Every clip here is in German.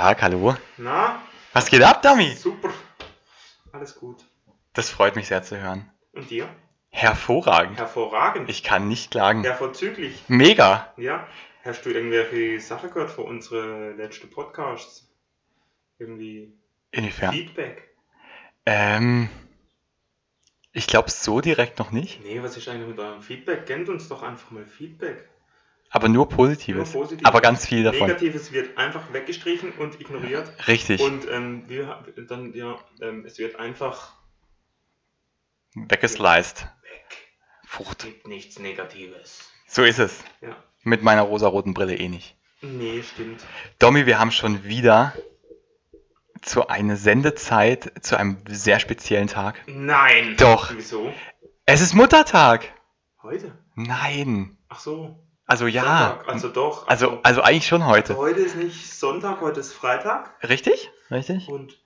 Tag, hallo. Na, Was geht ab, Dummy? super. Alles gut. Das freut mich sehr zu hören. Und dir? Hervorragend. Hervorragend. Ich kann nicht klagen. Ja, vorzüglich. Mega. Ja. Hast du irgendwelche Sachen gehört für unsere letzten Podcasts? Irgendwie Inwiefern? Feedback? Ähm, ich glaube so direkt noch nicht, Nee, was ist eigentlich mit eurem Feedback? Kennt uns doch einfach mal Feedback. Aber nur Positives. Nur Positives. Aber ganz viel davon. Negatives wird einfach weggestrichen und ignoriert. Richtig. Und ähm, wir dann, ja, ähm, es wird einfach Weggesliced. weg. Frucht. Gibt nichts Negatives. So ist es. Ja. Mit meiner rosaroten Brille eh nicht. Nee, stimmt. Domi, wir haben schon wieder zu einer Sendezeit, zu einem sehr speziellen Tag. Nein! Doch. Wieso? Es ist Muttertag. Heute? Nein. Ach so. Also ja. Sonntag. Also doch. Also, also eigentlich schon heute. heute ist nicht Sonntag, heute ist Freitag Richtig? Richtig? und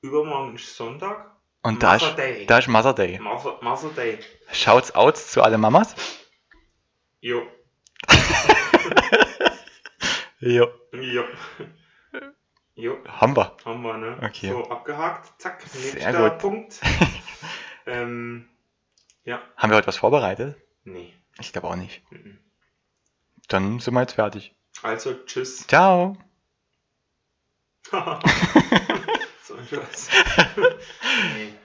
übermorgen ist Sonntag. Und da ist, Mother Day. da ist Mother Day. Mother, Mother Day. Shouts out zu alle Mamas. Jo. Jo. Jo. Jo. Haben wir. Haben wir, ne? Okay. So, abgehakt. Zack. Sehr gut. Punkt. ähm, ja. Haben wir heute was vorbereitet? Nee. Ich glaube auch nicht. Mhm. Dann sind wir jetzt fertig. Also, tschüss. Ciao. so ein Scheiß. nee.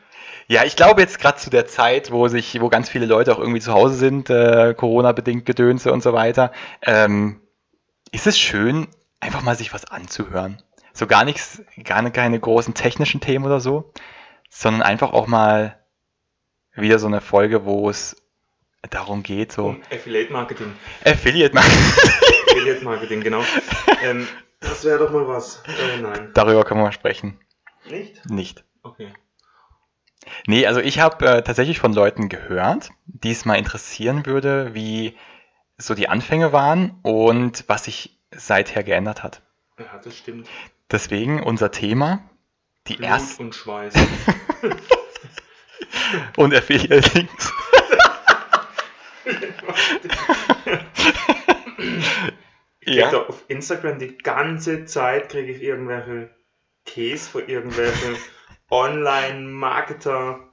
Ja, ich glaube jetzt gerade zu der Zeit, wo sich, wo ganz viele Leute auch irgendwie zu Hause sind, äh, Corona-bedingt Gedönse und so weiter, ähm, ist es schön, einfach mal sich was anzuhören. So gar nichts, gar ne- keine großen technischen Themen oder so, sondern einfach auch mal wieder so eine Folge, wo es darum geht, so Um Affiliate Marketing. Affiliate Marketing. Affiliate Marketing, genau. ähm, das wäre doch mal was. Äh, nein. Darüber können wir mal sprechen. Nicht? Nicht. Okay. Nee, also ich habe äh, tatsächlich von Leuten gehört, die es mal interessieren würde, wie so die Anfänge waren und was sich seither geändert hat. Ja, das stimmt. Deswegen unser Thema, die Blut ersten und Schweiß. und Affiliate Links. Ich da auf Instagram die ganze Zeit kriege ich irgendwelche Käse für irgendwelche Online-Marketer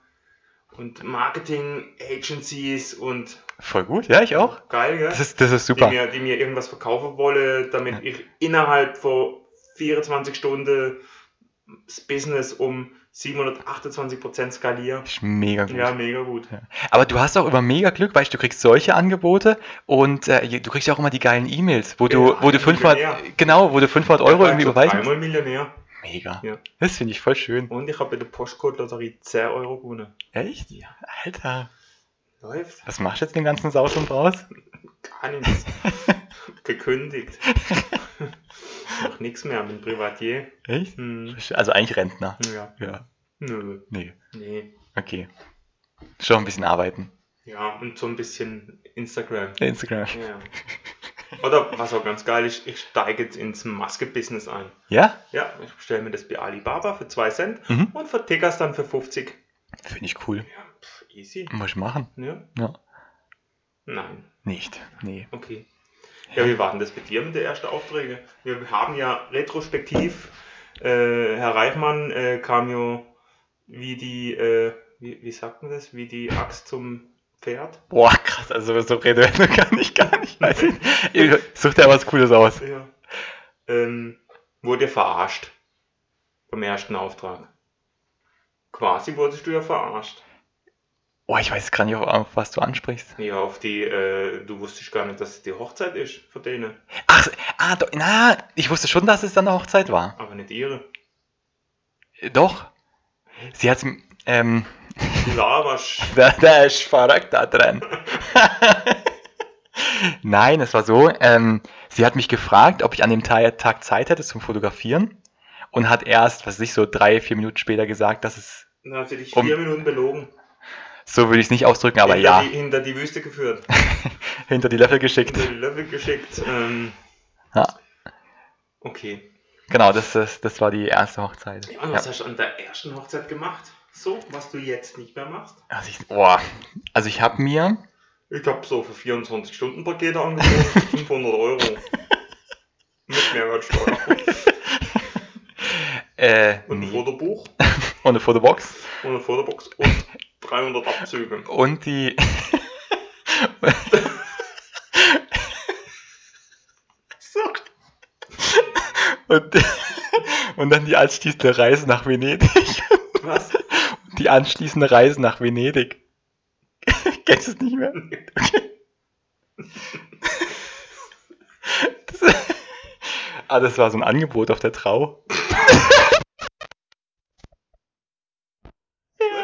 und Marketing-Agencies und Voll gut, ja, ich auch. geil, gell? Das ist, das ist die, super. mir, die mir irgendwas verkaufen wollen, damit ich innerhalb von 24 Stunden das Business um 728% skaliere. Ist mega gut. Ja, mega gut. Aber du hast auch immer mega Glück, weißt du, du kriegst solche Angebote und äh, du kriegst ja auch immer die geilen E-Mails, wo du, Ja, wo du 500, Millionär. genau, wo du 500 Euro irgendwie überweisen musst. Einmal Millionär. Mega. Ja. Das finde ich voll schön. Und ich habe bei der Postcode-Lotterie 10 Euro gewonnen. Echt? Ja. Alter. Läuft. Was machst du jetzt den ganzen Saus und raus? Gar nichts. Gekündigt. Mach nichts mehr, bin Privatier. Echt? Hm. Also eigentlich Rentner. Ja. Ja. Nö. Nee. Nee. Okay. Schon ein bisschen arbeiten. Ja, und so ein bisschen Instagram. Instagram. Ja. Oder was auch ganz geil ist, ich steige jetzt ins Maske-Business ein. Ja? Ja, ich bestelle mir das bei Alibaba für 2 Cent Mhm. und verticke es dann für 50. Finde ich cool. Ja, pff, easy. Muss ich machen. Ja? Ja. Nein. Nicht. Nee. Okay. Ja, wie war denn das bei dir mit den ersten Aufträgen? Wir haben ja retrospektiv, äh, Herr Reichmann äh, kam ja wie die, äh, wie, wie sagt man das, wie die Axt zum Pferd. Boah, krass. Also so rede kann ich gar nicht. Weiß ich. Such dir was Cooles aus. Ja. Ähm, wurde verarscht beim ersten Auftrag. Quasi wurdest du ja verarscht. Boah, ich weiß gar nicht, auf was du ansprichst. Ja, auf die, äh, du wusstest gar nicht, dass es die Hochzeit ist für denen, Ach, ah, do, na, ich wusste schon, dass es dann eine Hochzeit war. aber nicht ihre. Äh, Doch. Sie hat, ähm, Du laberst. Da, da ist verrückt da drin. Nein, es war so, ähm, sie hat mich gefragt, ob ich an dem Ta- Tag Zeit hätte zum Fotografieren und hat erst, was weiß ich, so drei, vier Minuten später gesagt, dass es, Dann hat sie dich Um- vier Minuten belogen. So würde ich es nicht ausdrücken, aber hinter ja, Die, hinter die Wüste geführt. hinter die Löffel geschickt. Hinter die Löffel geschickt. Ähm, Ja. Okay. Genau, das, das, das war die erste Hochzeit. Ja, und was hast du an der ersten Hochzeit gemacht? So, was du jetzt nicht mehr machst? Also ich, boah, also ich habe mir, Ich habe so für 24 Stunden Pakete angeboten, 500 Euro. Mit Mehrwertsteuer. Äh, Und ein. Fotobuch Und eine Fotobox. und eine Fotobox und 300 Abzüge. Und die. Und, und dann die anschließende Reise nach Venedig. Was? Die anschließende Reise nach Venedig. Kennst du es nicht mehr? Das, ah, das war so ein Angebot auf der Trau.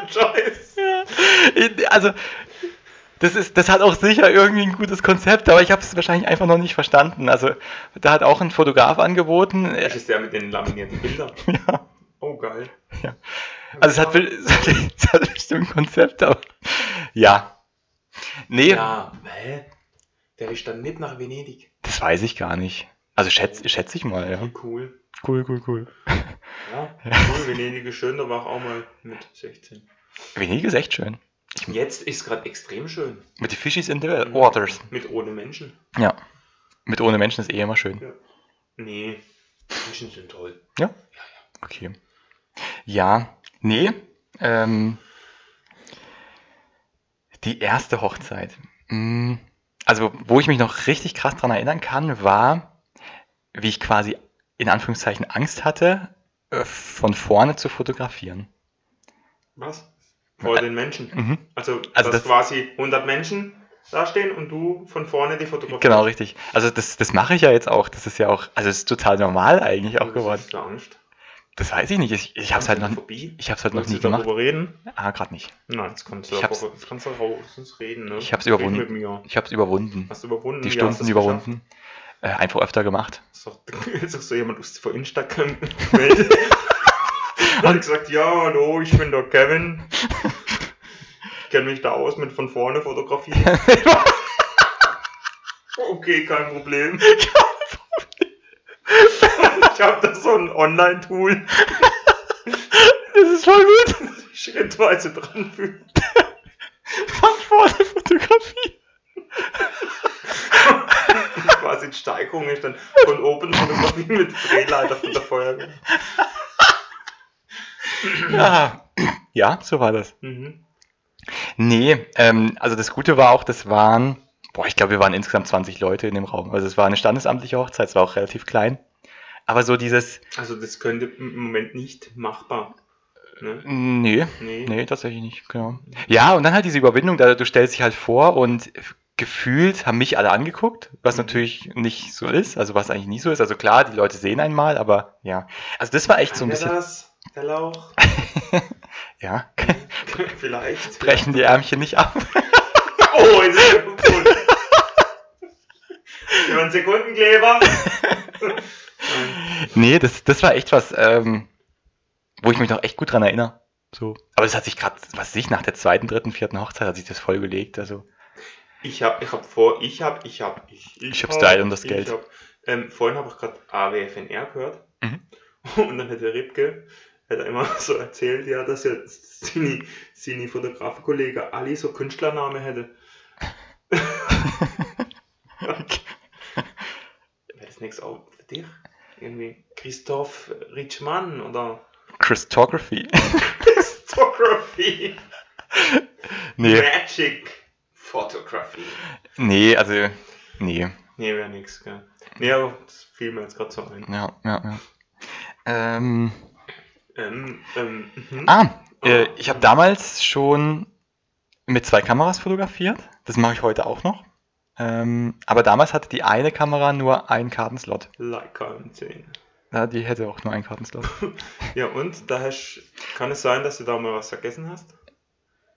Scheiß. Ja. Also, das, ist, das hat auch sicher irgendwie ein gutes Konzept, aber ich habe es wahrscheinlich einfach noch nicht verstanden. Also, da hat auch ein Fotograf angeboten. Das ist der mit den laminierten Bildern. Ja, Oh, geil. ja. Also, es hat, es hat bestimmt ein Konzept, aber ja. Nee, Ja, hä? Der ist dann mit nach Venedig. das weiß ich gar nicht. Also, schätze schätz ich mal, ja. Cool. Cool, cool, cool. Ja, cool. Venedig ist schön, da war ich auch mal mit 16. Venedig ist echt schön. Jetzt ist gerade extrem schön. Mit den Fishies in the waters. Mit ohne Menschen. Ja. Mit ohne Menschen ist eh immer schön. Ja. Nee, Menschen sind toll. Ja? Okay. Ja, nee. Ähm, die erste Hochzeit. Mm, Also, wo ich mich noch richtig krass dran erinnern kann, war, wie ich quasi in Anführungszeichen Angst hatte, äh, von vorne zu fotografieren. Was? Vor den Menschen. Mhm. Also, Also dass das- quasi 100 Menschen da stehen und du von vorne die fotografierst. Genau, richtig. Also, das, das mache ich ja jetzt auch. Das ist ja auch, also, es ist total normal eigentlich auch Das geworden. ist Angst. Das weiß ich nicht. Ich, ich habe es halt noch, ich hab's halt noch nie du gemacht. darüber reden? Ah, gerade nicht. Nein, jetzt kannst du, Ich darüber- jetzt kannst du raus reden. Ne? Ich hab's Red überwunden. mit mir. Ich habe es überwunden. Hast du überwunden? Die Stunden überwunden. Äh, einfach öfter gemacht. Ist doch so jemand aus vor Instagram. Hat gesagt, ja, hallo, ich bin der Kevin. Ich kenne mich da aus mit von vorne Fotografie. Okay, kein Problem. Ich habe da so ein Online-Tool, Das ist voll gut. schrittweise dran führt. Von vorne Fotografie. Quasi die Steigung ist dann von oben Fotografie mit Drehleiter von der Feuerwehr. Ja. ja, so war das. Mhm. Nee, ähm, also das Gute war auch, das waren, boah, ich glaube, wir waren insgesamt 20 Leute in dem Raum. Also es war eine standesamtliche Hochzeit, es war auch relativ klein. Aber so dieses, Also das könnte im Moment nicht machbar. Ne? nee, Nee. nee, tatsächlich nicht, genau. Ja, und dann halt diese Überwindung, da du stellst dich halt vor und gefühlt haben mich alle angeguckt, was Mhm. natürlich nicht so ist, also was eigentlich nie so ist. Also klar, die Leute sehen einmal, aber ja. Also das war echt so ein bisschen, das? Der Lauch? ja, Vielleicht. brechen die Ärmchen nicht ab. Oh, jetzt ist. Über einen Sekundenkleber. Nee, das, das war echt was, ähm, wo ich mich noch echt gut dran erinnere. So. Aber das hat sich gerade, was weiß ich, nach der zweiten, dritten, vierten Hochzeit hat sich das voll gelegt. Also, Ich habe ich hab vor, ich habe, ich habe, ich, Ich hab Style und das ich Geld. Hab, ähm, vorhin habe ich gerade AWFNR gehört. Mhm. Und dann hat der Ripke hat er immer so erzählt, ja, dass er seine, seine Fotografenkollege alle so Künstlernamen hätte. Wäre das nächste auch für dich? Irgendwie Christoph Ritschmann oder Christography. Photography. nee, Magic Photography. nee, also, nee. Nee, wäre nix, gell. Nee, aber das fiel mir jetzt gerade so ein. Ja, ja, ja. Ähm, Ähm, ähm, mhm. ah, äh, ich habe damals schon mit zwei Kameras fotografiert. Das mache ich heute auch noch. Ähm, aber damals hatte die eine Kamera nur einen Kartenslot. Leica M10. Ja, die hätte auch nur einen Kartenslot. Ja, und da hast, kann es sein, dass du da mal was vergessen hast?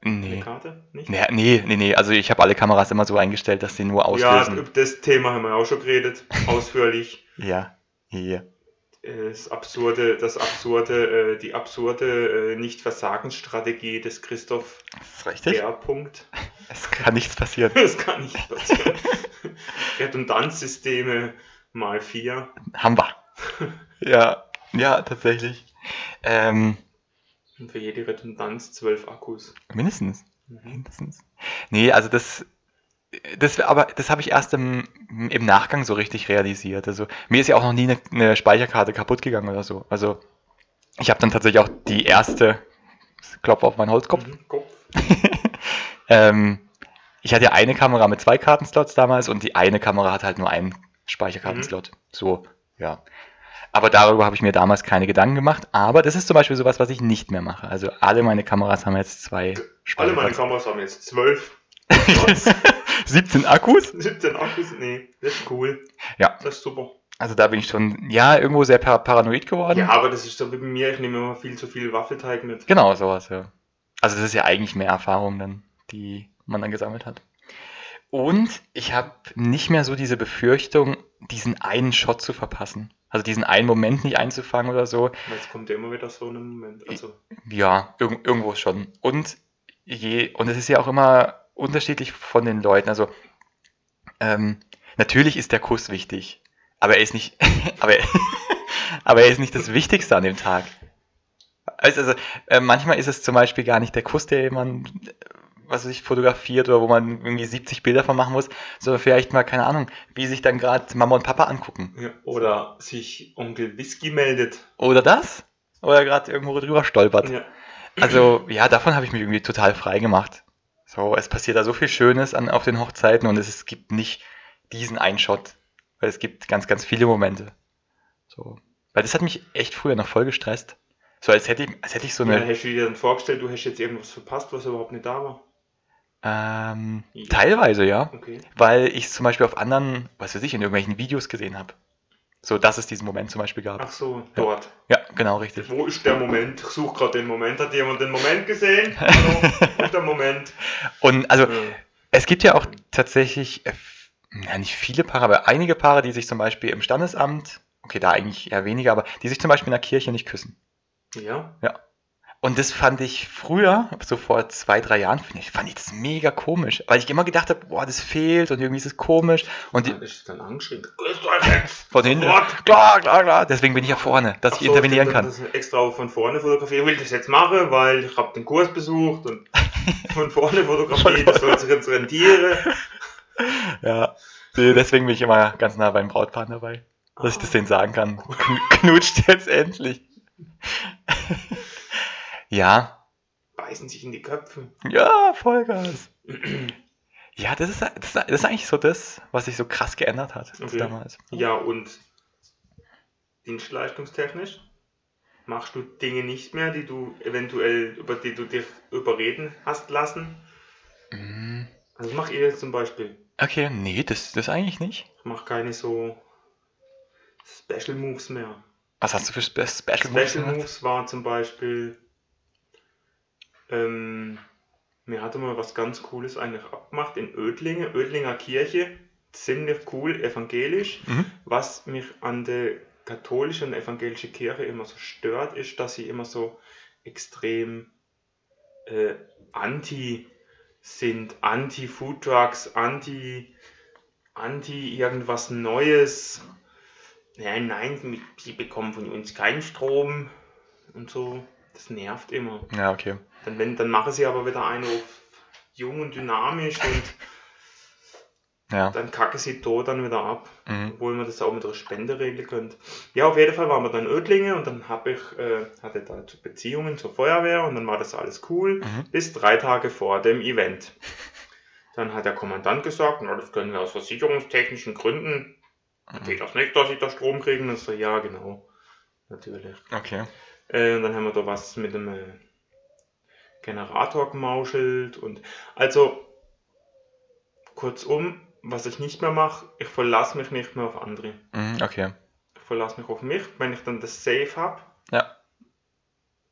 Eine Nee. Karte? Nicht? Nee, nee, nee, nee. Also ich habe alle Kameras immer so eingestellt, dass sie nur ja, auslösen. über das Thema haben wir auch schon geredet, ausführlich. Ja, ja. Das absurde, das absurde, äh, die absurde äh, Nicht-Versagensstrategie des Christoph. R. Punkt. Es kann nichts passieren. Das kann nicht passieren. Redundanzsysteme mal vier. Haben wir. Ja, ja, tatsächlich. Ähm, Und für jede Redundanz zwölf Akkus. mindestens. Mhm. Mindestens. Nee, also das, das aber das habe ich erst im, im Nachgang so richtig realisiert. Also mir ist ja auch noch nie eine, eine Speicherkarte kaputt gegangen oder so. Also ich habe dann tatsächlich auch die erste Klopf auf meinen Holzkopf. Mhm, ähm, ich hatte ja eine Kamera mit zwei Kartenslots damals und die eine Kamera hat halt nur einen Speicherkartenslot. So, ja. Aber darüber habe ich mir damals keine Gedanken gemacht. Aber das ist zum Beispiel sowas, was ich nicht mehr mache. Also alle meine Kameras haben jetzt zwei Alle meine Speicherkarten. Kameras haben jetzt 12, 17 Akkus. 17 Akkus. Nee, das ist cool. Ja. Das ist super. Also da bin ich schon, ja, irgendwo sehr par paranoid geworden. Ja, aber das ist so wie bei mir, ich nehme immer viel zu viel Waffelteig mit. Genau, sowas, ja. Also das ist ja eigentlich mehr Erfahrung dann, die man dann gesammelt hat. Und ich habe nicht mehr so diese Befürchtung, diesen einen Shot zu verpassen. Also diesen einen Moment nicht einzufangen oder so. Es kommt ja immer wieder so ein Moment. Also, Ja, irg irgendwo schon. Und je, und es ist ja auch immer unterschiedlich von den Leuten. Also ähm, natürlich ist der Kuss wichtig, aber er ist nicht, aber, er- aber er ist nicht das Wichtigste an dem Tag. Also, also äh, manchmal ist es zum Beispiel gar nicht der Kuss, der man, was weiß ich, fotografiert oder wo man irgendwie 70 Bilder von machen muss, sondern vielleicht mal, keine Ahnung, wie sich dann gerade Mama und Papa angucken. ja. Oder sich Onkel Whisky meldet. Oder das? Oder gerade irgendwo drüber stolpert. Ja. Also, ja, davon habe ich mich irgendwie total frei gemacht. So, es passiert da so viel Schönes an, auf den Hochzeiten und es, es gibt nicht diesen einen Shot, weil es gibt ganz, ganz viele Momente. So. Weil das hat mich echt früher noch voll gestresst. So, als hätte ich, als hätte ich so Ja, eine, hast du dir dann vorgestellt, du hast jetzt irgendwas verpasst, was überhaupt nicht da war? ähm, Ja. teilweise, ja. Okay. Weil ich es zum Beispiel auf anderen, was weiß ich, in irgendwelchen Videos gesehen habe. So, dass es diesen Moment zum Beispiel gab. Ach so, dort. Ja, genau, richtig. Wo ist der Moment? Ich suche gerade den Moment. Hat jemand den Moment gesehen? Hallo? Wo ist der Moment? Und also, Ja. Es gibt ja auch tatsächlich, äh, ja nicht viele Paare, aber einige Paare, die sich zum Beispiel im Standesamt, okay, da eigentlich eher weniger, aber die sich zum Beispiel in der Kirche nicht küssen. Ja, Und das fand ich früher, so vor zwei, drei Jahren, fand ich, fand ich das mega komisch, weil ich immer gedacht habe, boah, das fehlt und irgendwie ist es komisch. Und die, ist dann angeschrien. Von hinten, klar, klar, klar, deswegen bin ich ja vorne, dass Ach ich so, intervenieren ich kann. Das extra von vorne fotografieren. Ich will das jetzt machen, weil ich habe den Kurs besucht und von vorne fotografieren, das soll sich jetzt rentieren. Ja, deswegen bin ich immer ganz nah beim Brautpaar dabei, dass ich das denen sagen kann. Kn- Knutscht jetzt endlich. ja, Beißen sich in die Köpfe. Ja, Vollgas. Ja, das ist, das, das ist eigentlich so das, was sich so krass geändert hat Okay. damals. Ja, und dienstleistungstechnisch machst du Dinge nicht mehr, die du eventuell, über die du dich überreden hast lassen. Mm, Also mach ich jetzt zum Beispiel. Okay, nee, das, das eigentlich nicht. Ich mache keine so Special Moves mehr. Was hast du für Spe Special Moves Special? Moves war zum Beispiel, ähm, mir hatte mal was ganz Cooles eigentlich abgemacht in Ödlinge, Ödlinger Kirche, ziemlich cool, evangelisch. Mhm. Was mich an der katholischen und evangelischen Kirche immer so stört, ist, dass sie immer so extrem äh, anti sind, anti Food Trucks, anti, anti irgendwas Neues. Nein, nein, sie bekommen von uns keinen Strom und so. Das nervt immer. Ja, okay. Dann, wenn, dann machen sie aber wieder einen auf jung und dynamisch und Ja. dann kacke sie tot dann wieder ab. Mhm. Obwohl man das auch mit einer Spende regeln könnte. Ja, auf jeden Fall waren wir dann in Ödlinge und dann habe ich, äh, hatte da Beziehungen zur Feuerwehr und dann war das alles cool. Mhm. Bis drei Tage vor dem Event. Dann hat der Kommandant gesagt, na, das können wir aus versicherungstechnischen Gründen. Mhm. Geht das nicht, dass ich da Strom kriege? Und ich so, ja, genau. Natürlich. Okay. Äh, und dann haben wir da was mit dem äh, Generator gemauschelt und also kurzum, was ich nicht mehr mache, ich verlasse mich nicht mehr auf andere. Mhm, okay. Ich verlasse mich auf mich, wenn ich dann das Safe habe, Ja.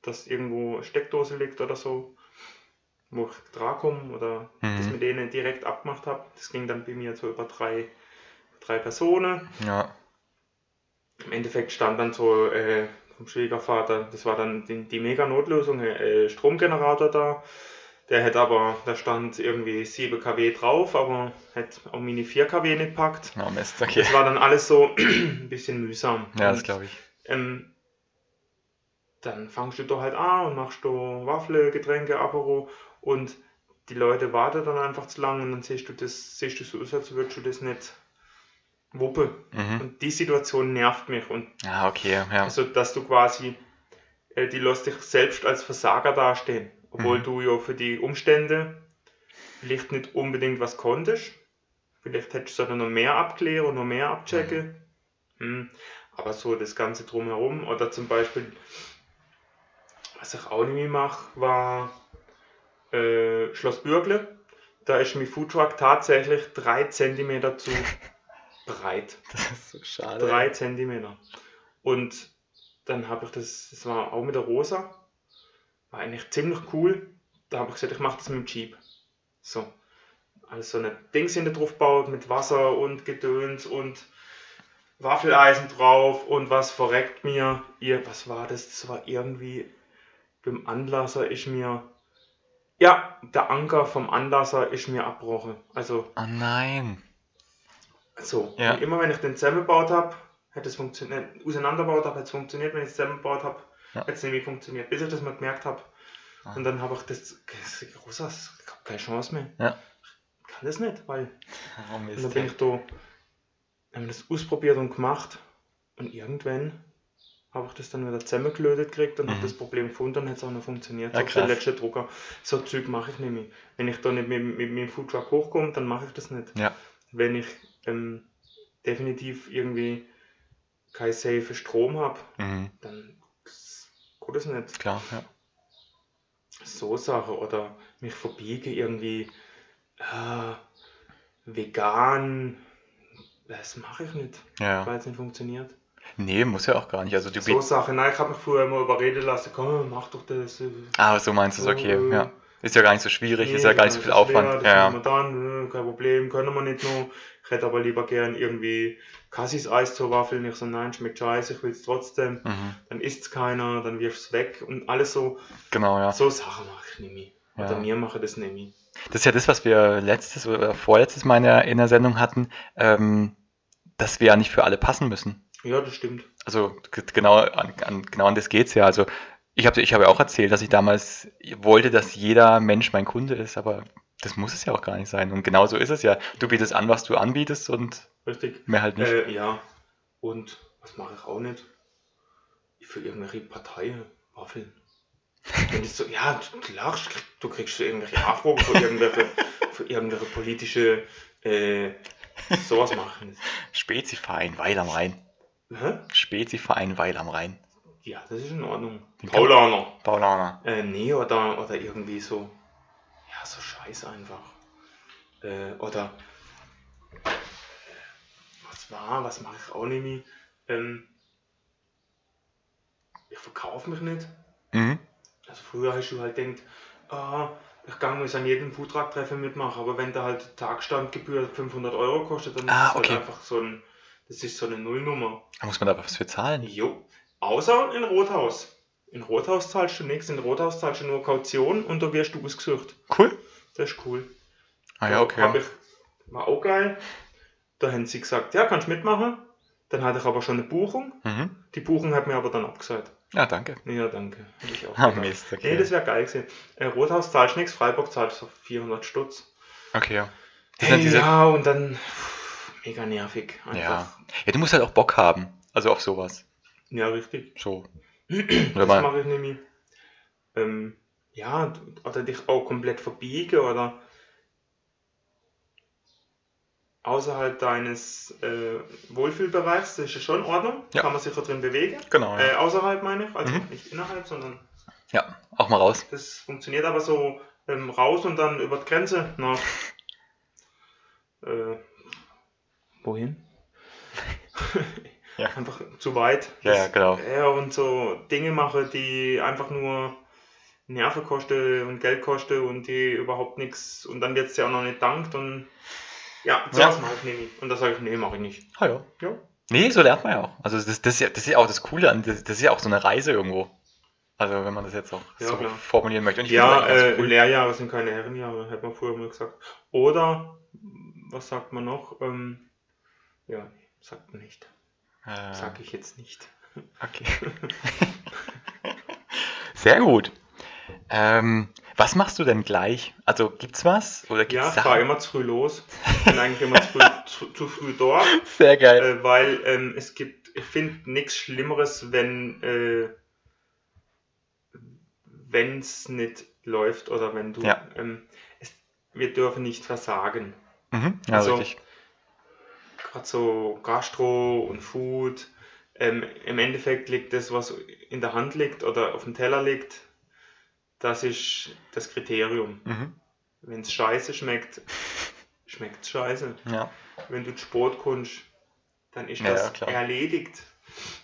dass irgendwo Steckdose liegt oder so, wo ich dran komme oder Mhm. das mit denen direkt abgemacht habe. Das ging dann bei mir so über drei, drei Personen. Ja. Im Endeffekt stand dann so äh, vom Schwiegervater, das war dann die, die Mega-Notlösung, äh, Stromgenerator da. Der hätte aber, da stand irgendwie 7 kW drauf, aber hätte auch meine 4 kW nicht packt. Oh Mist, okay. Das war dann alles so ein bisschen mühsam. Ja, das Und, glaube ich. ähm, dann fangst du da halt an und machst du Waffle, Getränke, Apero und die Leute warten dann einfach zu lange und dann siehst du das, siehst du so aus, als würdest du das nicht wuppen. Mhm. Und die Situation nervt mich und Ah, okay, ja. also, dass du quasi äh, die lässt dich selbst als Versager dastehen. Obwohl Mhm. du ja für die Umstände vielleicht nicht unbedingt was konntest. Vielleicht hättest du noch mehr abklären und noch mehr abchecken. Hm. Aber so das Ganze drumherum. Oder zum Beispiel, was ich auch nicht mehr mache, war äh, Schloss Bürgle. Da ist mein Foodtruck tatsächlich 3 cm zu breit. Das ist so schade. 3 cm. Und dann habe ich das, das war auch mit der Rosa. War eigentlich ziemlich cool. Da habe ich gesagt, ich mache das mit dem Jeep. So. Also so eine Dings hinter drauf baut mit Wasser und Gedöns und Waffeleisen drauf und was verreckt mir. Ihr, was war das? Das war irgendwie beim Anlasser ist mir. Ja, der Anker vom Anlasser ist mir abgebrochen. Also Oh nein. So, Ja. immer wenn ich den zusammengebaut habe, hätte es funktioniert, auseinandergebaut habe, hätte es funktioniert, wenn ich es zusammengebaut habe, Ja. hätte es nicht mehr funktioniert, bis ich das mal gemerkt habe. Ah. Und dann habe ich das, Rosas, ich habe keine Chance mehr. Ja. Ich kann das nicht, weil Oh und dann bin ich da, haben das ausprobiert und gemacht und irgendwann habe ich das dann wieder zusammengelötet gekriegt und Mhm. habe das Problem gefunden und hat es auch noch funktioniert. Ja, so der letzte Drucker. So Zeug mache ich nicht mehr. Wenn ich da nicht mit, mit, mit dem Foodtruck hochkomme, dann mache ich das nicht Ja. wenn ich ähm, definitiv irgendwie keinen safe Strom habe, Mhm. dann geht das nicht. Klar, ja. So Sache oder mich verbiege irgendwie äh, vegan, das mache ich nicht, Ja. weil es nicht funktioniert. Nee, muss ja auch gar nicht. Also du So Sache, nein, ich habe mich früher immer überreden lassen, komm, mach doch das. Ah, so meinst du es, okay. äh, Ja. Ist ja gar nicht so schwierig, ist nee, ja gar nicht so viel ist Aufwand. schwer, das Ja. dann, äh, kein Problem, können wir nicht nur. Ich hätte aber lieber gern irgendwie Cassis Eis zur Waffel. Ich so, nein, schmeckt scheiße, ich will es trotzdem. Mhm. dann isst es keiner, dann wirfst es weg und alles so, Genau, ja. so Sachen mache ich nicht mehr. Oder Ja. mir mache das nicht mehr. Das ist ja das, was wir letztes oder vorletztes Mal in der, in der Sendung hatten, ähm, dass wir ja nicht für alle passen müssen. Ja, das stimmt. Also genau an, an, genau an das geht's ja. Also ich habe ich hab ja auch erzählt, dass ich damals wollte, dass jeder Mensch mein Kunde ist, aber das muss es ja auch gar nicht sein. Und genau so ist es ja. Du bietest an, was du anbietest und Richtig. mehr halt nicht. Äh, ja. Und was mache ich auch nicht? Für irgendwelche Parteien Waffeln. Wenn ich so, ja, krieg- du kriegst so irgendwelche Nachfragen für irgendwelche, für irgendwelche politische, äh, sowas machen. Speziverein Weil am Rhein. Hä? Speziverein Weil am Rhein. Ja, das ist in Ordnung. Den Paulaner. Paulaner. Äh, nee, oder, oder irgendwie so, ja, so scheiß einfach. Äh, oder, was war, was mache ich auch nicht mehr? Ähm, ich verkaufe mich nicht. Mhm. Also früher hast du halt denkt, ah, ich kann muss an jedem Foodtruck-Treffen mitmachen, aber wenn da halt Tagstandgebühr 500 Euro kostet, dann Ah, ist es okay. halt einfach so ein, das ist so eine Nullnummer. Da muss man da was für zahlen. Jo. Außer in Rothaus. In Rothaus zahlst du nichts, in Rothaus zahlst du nur Kaution und da wirst du ausgesucht. Cool. Das ist cool. Ah ja, Da Hab okay. ich, war auch geil. Da haben sie gesagt, ja, kannst mitmachen. Dann hatte ich aber schon eine Buchung. Mhm. Die Buchung hat mir aber dann abgesagt. Ja, danke. Ja, danke. Hab ich auch Ah. Mist, Nee, okay. das wäre geil gewesen. Äh, Rothaus zahlst nichts, Freiburg zahlst so 400 Stutz. Okay, ja. Hey, diese, ja, und dann pff, mega nervig. ja. Einfach. ja, du musst halt auch Bock haben. Also auf sowas. Ja, richtig. So. Das mache ich nicht mehr. Ähm, ja, oder dich auch komplett verbiegen oder außerhalb deines äh, Wohlfühlbereichs, das ist ja schon in Ordnung, Ja. kann man sich da drin bewegen. genau. Äh, Ja. außerhalb meine ich, also Mhm. nicht innerhalb, sondern ja, auch mal raus. das funktioniert aber so ähm, raus und dann über die Grenze nach. Äh, wohin? Ja. Einfach zu weit. Ja, ja, genau. Ja, und so Dinge mache, die einfach nur Nerven kosten und Geld kosten und die überhaupt nichts und dann wird es ja auch noch nicht dankt und ja, sowas Ja. mache ich nicht. Und da sage ich, nee, mache ich nicht. Ah, ja. Ja. Nee, so lernt man ja auch. Also das, das, ist ja, das ist ja auch das Coole an, das, das ist ja auch so eine Reise irgendwo. Also wenn man das jetzt auch Ja, so klar. formulieren möchte. Ja, das äh, cool. Lehrjahre sind keine Herrenjahre, hat man früher mal gesagt. Oder, was sagt man noch? Ähm, ja, sagt man nicht. Äh, Sag ich jetzt nicht. Okay. Sehr gut. Ähm, was machst du denn gleich? Also gibt's was? Oder gibt's Ja, ich fahre immer zu früh los. Ich bin eigentlich immer zu früh, zu, zu früh dort. Sehr geil. äh, weil ähm, es gibt, ich finde nichts Schlimmeres, wenn, äh, wenn es nicht läuft oder wenn du, Ja. ähm, es, wir dürfen nicht versagen. Mhm. Ja, Also- richtig. Gerade so Gastro und Food. Ähm, Im Endeffekt liegt das, was in der Hand liegt oder auf dem Teller liegt, das ist das Kriterium. Mhm. Wenn es scheiße schmeckt, schmeckt es scheiße. Ja. Wenn du zu Sport kommst, dann ist Ja, das ja, erledigt.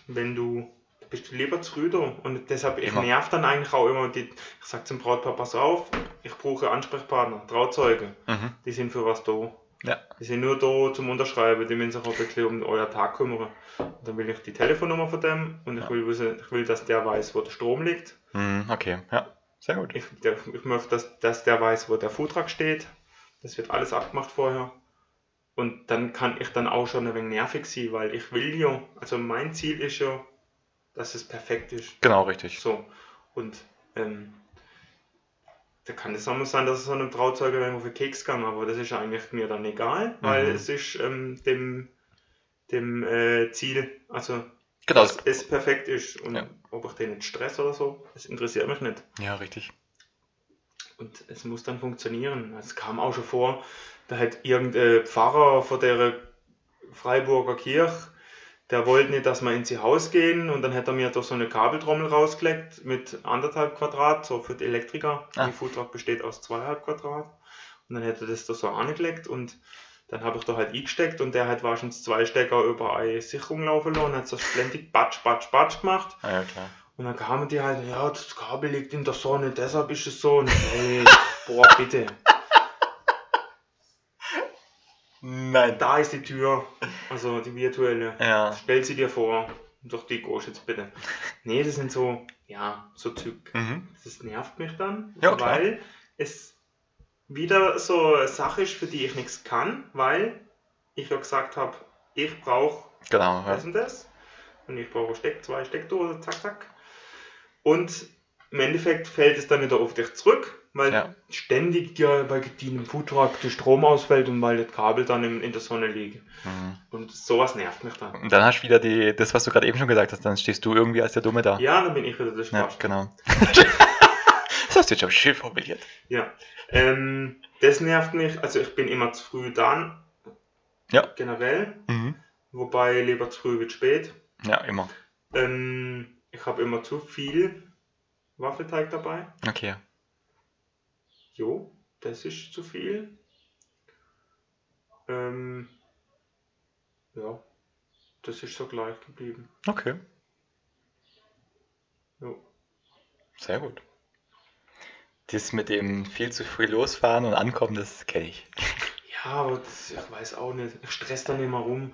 Wenn du bist du lieber zu Rüder. Und deshalb, ich Immer. nerv dann eigentlich auch immer, die, ich sag zum Brautpaar, pass auf, ich brauche Ansprechpartner, Trauzeuge, Mhm. die sind für was da. Ja. Die sind nur da zum Unterschreiben, die müssen sich auch ein bisschen um euer Tag kümmern. Und dann will ich die Telefonnummer von dem und ich, Ja. will, wissen, ich will, dass der weiß, wo der Strom liegt. Mhm. Okay, ja. Sehr gut. Ich, der, ich möchte, dass, dass der weiß, wo der Foodtruck steht. Das wird alles abgemacht vorher. Und dann kann ich dann auch schon ein wenig nervig sein, weil ich will ja, also mein Ziel ist ja, dass es perfekt ist. Genau, richtig. So. Und ähm, da kann es auch mal sein, dass es so einem Trauzeuge irgendwo für Keks gegangen, aber das ist eigentlich mir dann egal, weil Mhm. es ist ähm, dem, dem äh, Ziel, also Genau. dass es perfekt ist. Und Ja. ob ich den nicht stress oder so, das interessiert mich nicht. Ja, richtig. Und es muss dann funktionieren. Es kam auch schon vor, da hat irgendein Pfarrer von der Freiburger Kirche, der wollte nicht, dass wir ins Haus gehen und dann hat er mir doch so eine Kabeltrommel rausgelegt mit anderthalb Quadrat, so für die Elektriker. Ah. Die Foodtruck besteht aus zweieinhalb Quadrat. Und dann hat er das da so angelegt und dann habe ich da halt eingesteckt und der hat wahrscheinlich zwei Stecker über eine Sicherung laufen lassen und hat so ständig batsch, batsch, batsch gemacht. Ah, ja, klar. Und dann kamen die halt, ja, das Kabel liegt in der Sonne, deshalb ist es so. Und ich, ey, boah, bitte. Nein. Da ist die Tür, also die virtuelle. Ja. Stell sie dir vor. Durch die gehst jetzt bitte. Nee, das sind so, ja, so Züg. Mhm. Das nervt mich dann, Ja, klar. weil es wieder so eine Sache ist, für die ich nichts kann, weil ich ja gesagt habe, ich brauche Genau. Ja. das und das. Und ich brauche Steck, zwei Steckdosen, zack, zack. Und im Endeffekt fällt es dann wieder auf dich zurück, weil Ja. ständig ja bei gedienem Foodtruck der Strom ausfällt und weil das Kabel dann in, in der Sonne liegt. Mhm. Und sowas nervt mich dann. Und dann hast du wieder die, das, was du gerade eben schon gesagt hast, dann stehst du irgendwie als der Dumme da. Ja, dann bin ich wieder der Ja, Spaß. genau. das hast du jetzt schon schön formuliert. Ja. Ähm, das nervt mich. Also ich bin immer zu früh dran. Ja. Generell. Mhm. Wobei lieber zu früh zu spät. Ja, immer. Ähm, ich habe immer zu viel Waffelteig dabei. Okay. Jo, das ist zu viel. Ähm, ja, das ist so gleich geblieben. Okay. Jo. Sehr gut. Das mit dem viel zu früh losfahren und ankommen, das kenne ich. Ja, aber das, ich weiß auch nicht. Ich stress dann immer rum.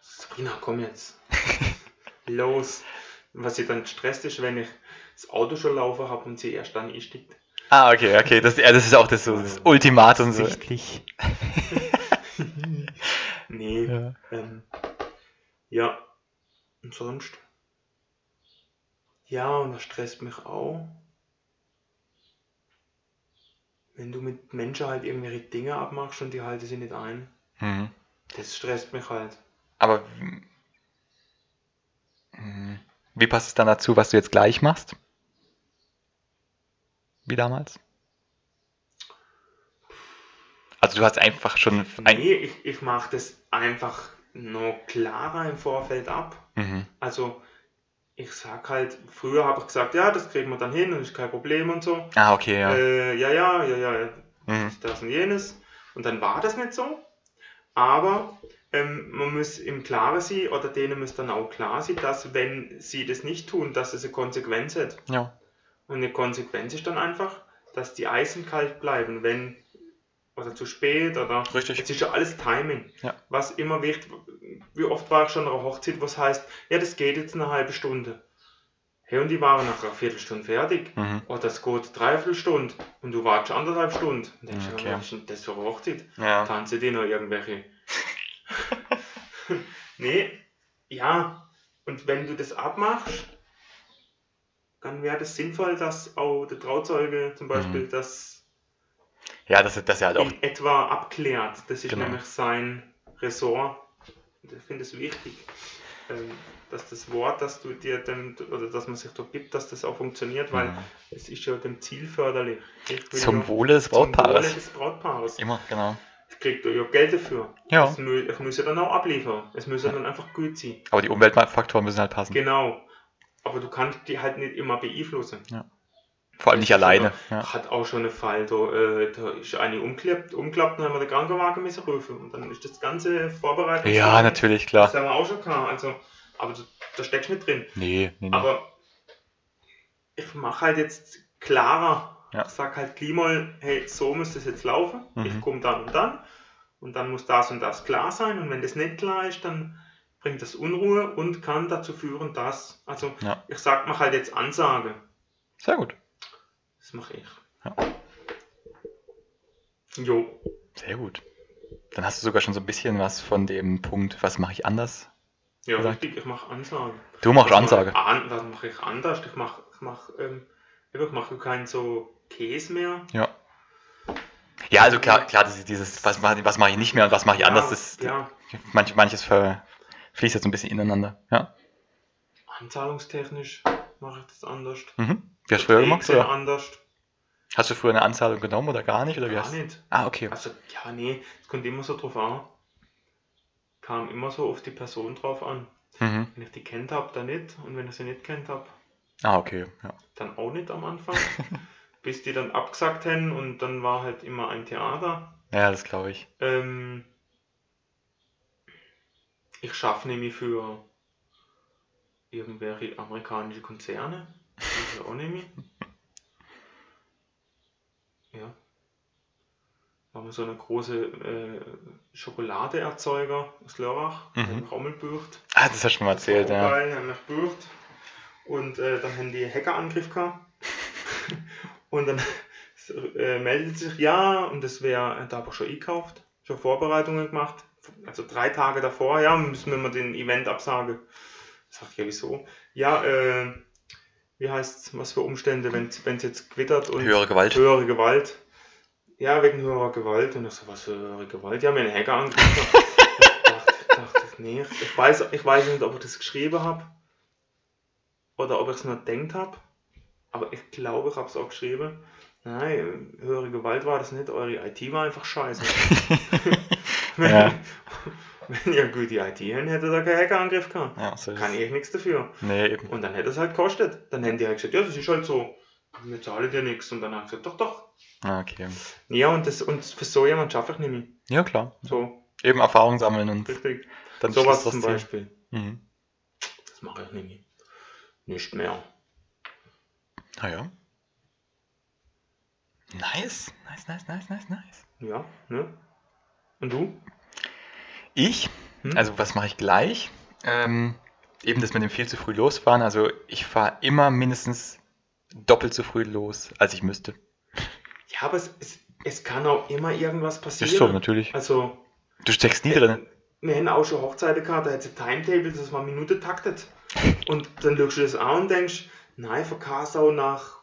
Sabrina, komm jetzt. Los. Was sie dann stresst ist, wenn ich das Auto schon laufen habe und sie erst dann einsteigt. Ah, okay, okay. Das, ja, das ist auch das, so, das Ultimatum. So. Sichtlich. nee. Ja. Ähm, ja. Und sonst? Ja, und das stresst mich auch. Wenn du mit Menschen halt irgendwelche Dinge abmachst und die halten sie nicht ein. Mhm. Das stresst mich halt. Aber mm, wie passt es dann dazu, was du jetzt gleich machst? Wie damals? Also du hast einfach schon ein... Nee, ich, ich mache das einfach noch klarer im Vorfeld ab. Mhm. Also ich sag halt, früher habe ich gesagt, ja, das kriegen wir dann hin und ist kein Problem und so. Ah, okay, ja. Äh, ja, ja, ja, ja, Mhm. das und jenes. Und dann war das nicht so. Aber ähm, man muss im Klaren sein, oder denen muss dann auch klar sein, dass wenn sie das nicht tun, dass es eine Konsequenz hat. Ja. Und eine Konsequenz ist dann einfach, dass die Eisen kalt bleiben, wenn oder zu spät oder Richtig. es ist ja alles Timing. Ja. Was immer wichtig, wie oft war ich schon an einer Hochzeit, was heißt, ja, das geht jetzt eine halbe Stunde. Hey, und die waren nach einer Viertelstunde fertig. Mhm. Oder das geht dreiviertel Stunde und du wartest anderthalb Stunden. Und denkst, Okay. okay. was ist denn das für eine Hochzeit? Ja. Tanzen die noch irgendwelche? nee, ja. Und wenn du das abmachst, dann wäre das sinnvoll, dass auch der Trauzeuge zum Beispiel Mhm. das Ja, das, das ja halt auch... in etwa abklärt. Das ist Genau. nämlich sein Ressort. Und ich finde es wichtig. ähm, dass das Wort, dass du dir dem, oder dass man sich da gibt, dass das auch funktioniert, weil Mhm. es ist ja dem Ziel förderlich. Ich Zum ja, Wohle des zum Wohle Brautpaares. des Brautpaares. Immer, genau. Kriegt ja Geld dafür. Ja. Es, mü es muss ja dann auch abliefern. Es muss ja dann einfach gut sein. Aber die Umweltfaktoren müssen halt passen. Genau. Aber du kannst die halt nicht immer beeinflussen. Vor allem nicht alleine. Ja. Hatte auch schon einen Fall, da, äh, da ist eine umgeklappt, umgeklappt und haben wir den Krankenwagen müssen rufen. Und dann ist das ganze vorbereitet. ja, natürlich, klar. Das haben wir auch schon gehabt. Also, aber da, da steckst du mit drin. Nee, nee, nee. Aber ich mache halt jetzt klarer. Ja. Ich sag halt Klimal, hey, so muss das jetzt laufen. Mhm. Ich komme dann und dann. Und dann muss das und das klar sein. Und wenn das nicht klar ist, dann bringt das Unruhe und kann dazu führen, dass. Also Ja. ich sag, mach halt jetzt Ansage. Sehr gut. Das mache ich. Ja. Jo. Sehr gut. Dann hast du sogar schon so ein bisschen was von dem Punkt, was mache ich anders? Ja, Gesagt. richtig, ich mache Ansage. Du machst Was Ansage. mach ich An, was mache ich anders? Ich mache ich mach, ähm, ich mache keinen so Käse mehr. Ja. Ja, also klar, klar dieses, dieses was, mache- was mache ich nicht mehr und was mache ich anders, das, ja, manch, manches ver, fließt jetzt ein bisschen ineinander. Ja. anzahlungstechnisch mache ich das anders. Mhm. Wie hast du früher gemacht? Oder? anders. Hast du früher eine Anzahlung genommen oder gar nicht? Oder wie Gar hast nicht. Ah, okay. Also, ja, nee, es kommt immer so drauf an. Kam immer so auf die Person drauf an. Mhm. Wenn ich die kennt habe, dann nicht. Und wenn ich sie nicht kennt habe, Ah, okay. Ja. dann auch nicht am Anfang. Bis die dann abgesagt haben und dann war halt immer ein Theater. ja, das glaube ich. Ähm, ich schaffe nämlich für irgendwelche amerikanische Konzerne. Ja auch nämlich. Ja. Haben wir so eine große äh, Schokoladeerzeuger aus Lörrach, Mhm. mhm. Rommelbücht. Ah, das hast du schon mal erzählt, ja. Nach Bucht. Und äh, dann haben die Hackerangriff gehabt. und dann äh, meldet sich, ja, und das wäre, da habe ich schon gekauft, schon Vorbereitungen gemacht. Also drei Tage davor, ja, müssen wir mal den Event absagen. Sag ich, ja, wieso? Ja, äh, wie heißt was für Umstände, wenn es jetzt gewittert und Höhere Gewalt. höhere Gewalt. Ja, wegen höherer Gewalt. Und ich so, was für höhere Gewalt? Ja, mir einen Hacker angegriffen. ich dachte, ich dachte, nee, ich weiß, ich weiß nicht, ob ich das geschrieben habe oder ob ich es nur denkt habe. Aber ich glaube, ich habe es auch geschrieben. Nein, höhere Gewalt war das nicht, eure IT war einfach scheiße. wenn, Ja. wenn ihr gut die IT hätten, hätte da kein Hackerangriff gehabt. Ja, so Kann ich nichts dafür. Nee, eben. Und dann hätte es halt gekostet. Dann hätten die halt gesagt, ja, das ist halt so. Wir zahlen dir nichts. Und dann habe ich gesagt, doch, doch. Ah, okay. Ja, und, das, und für so jemand schaffe ich nicht mehr. Ja, klar. So, Eben Erfahrung sammeln und richtig. dann Sowas ist das zum. Beispiel. Mhm. Das mache ich nicht mehr. Nicht mehr. Naja. Nice. Nice, nice, nice, nice, nice. Ja, ne? Und du? Ich, Hm? also was mache ich gleich? Ähm, eben das mit dem viel zu früh losfahren. Also ich fahre immer mindestens doppelt so früh los, als ich müsste. Ja, aber es, es, es kann auch immer irgendwas passieren. ist so, natürlich. Also, Du steckst nie drin. wir haben auch schon Hochzeiten gehabt, da hat es Timetable, das war Minute taktet. Und dann schaust du das an und denkst, nein, von Kasau nach,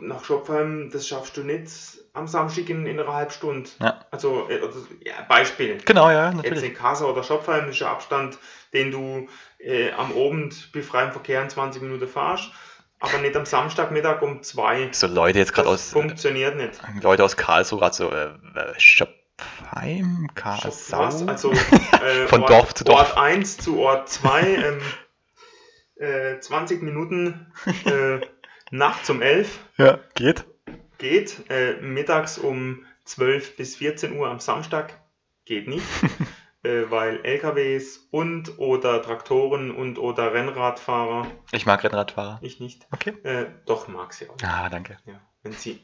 nach Schopfheim, das schaffst du nicht am Samstag in, in einer halben Stunde. Ja. Also, äh, ja, Beispiel. Genau, ja, Jetzt natürlich. in Kasau oder Schopfheim ist der Abstand, den du äh, am Abend bei freiem Verkehr in 20 Minuten fahrst, aber nicht am Samstagmittag um 2. So Leute jetzt gerade aus funktioniert nicht. Leute aus Karlsruhe gerade so äh, äh, Schopfheim? Kassau. Also äh, Von Ort, Dorf zu Dorf. Ort 1 zu Ort 2, ähm, äh, 20 Minuten äh, nachts um 11 Ja, geht. geht, äh, mittags um 12 bis 14 Uhr am Samstag geht nicht, äh, weil LKWs und oder Traktoren und oder Rennradfahrer, Ich mag Rennradfahrer. ich nicht, Okay. äh, doch mag sie auch. Ah, danke. Ja, wenn sie